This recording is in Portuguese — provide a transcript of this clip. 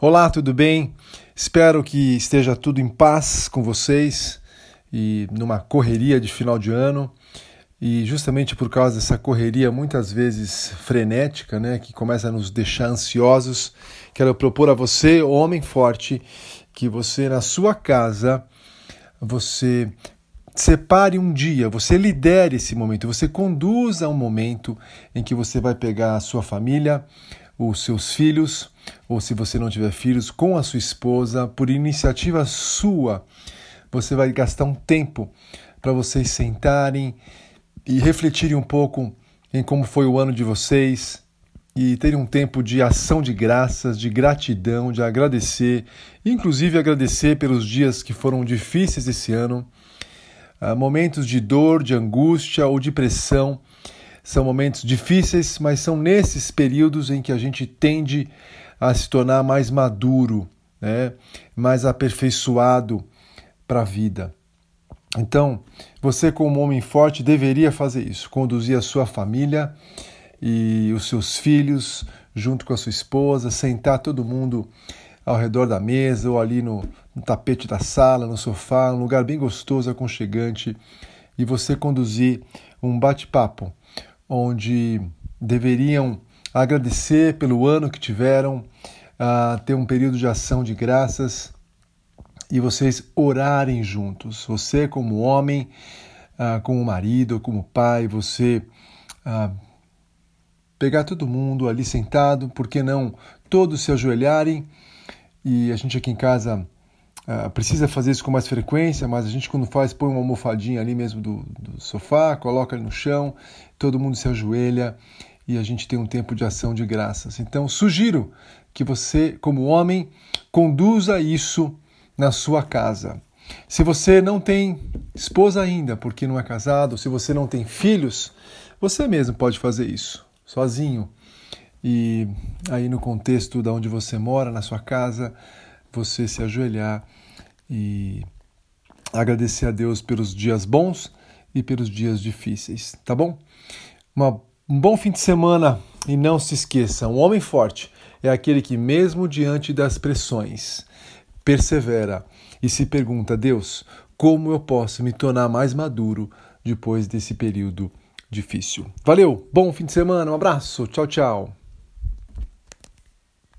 Olá, tudo bem? Espero que esteja tudo em paz com vocês e numa correria de final de ano. E justamente por causa dessa correria muitas vezes frenética, né, que começa a nos deixar ansiosos, quero propor a você, homem forte, que você na sua casa você separe um dia, você lidere esse momento, você conduza um momento em que você vai pegar a sua família, os seus filhos, ou se você não tiver filhos, com a sua esposa, por iniciativa sua, você vai gastar um tempo para vocês sentarem e refletirem um pouco em como foi o ano de vocês e terem um tempo de ação de graças, de gratidão, de agradecer, inclusive agradecer pelos dias que foram difíceis esse ano, ah, momentos de dor, de angústia ou de pressão são momentos difíceis, mas são nesses períodos em que a gente tende a se tornar mais maduro, né? mais aperfeiçoado para a vida. Então, você, como homem forte, deveria fazer isso: conduzir a sua família e os seus filhos junto com a sua esposa, sentar todo mundo ao redor da mesa ou ali no, no tapete da sala, no sofá, um lugar bem gostoso, aconchegante, e você conduzir um bate-papo onde deveriam agradecer pelo ano que tiveram, uh, ter um período de ação de graças e vocês orarem juntos. Você, como homem, uh, como marido, como pai, você uh, pegar todo mundo ali sentado, por que não todos se ajoelharem? E a gente aqui em casa Uh, precisa fazer isso com mais frequência, mas a gente quando faz põe uma almofadinha ali mesmo do, do sofá, coloca ali no chão, todo mundo se ajoelha e a gente tem um tempo de ação de graças. Então sugiro que você, como homem, conduza isso na sua casa. Se você não tem esposa ainda, porque não é casado, se você não tem filhos, você mesmo pode fazer isso, sozinho. E aí no contexto da onde você mora, na sua casa, você se ajoelhar e agradecer a Deus pelos dias bons e pelos dias difíceis, tá bom? Uma, um bom fim de semana e não se esqueça: um homem forte é aquele que, mesmo diante das pressões, persevera e se pergunta: Deus, como eu posso me tornar mais maduro depois desse período difícil? Valeu, bom fim de semana, um abraço, tchau, tchau.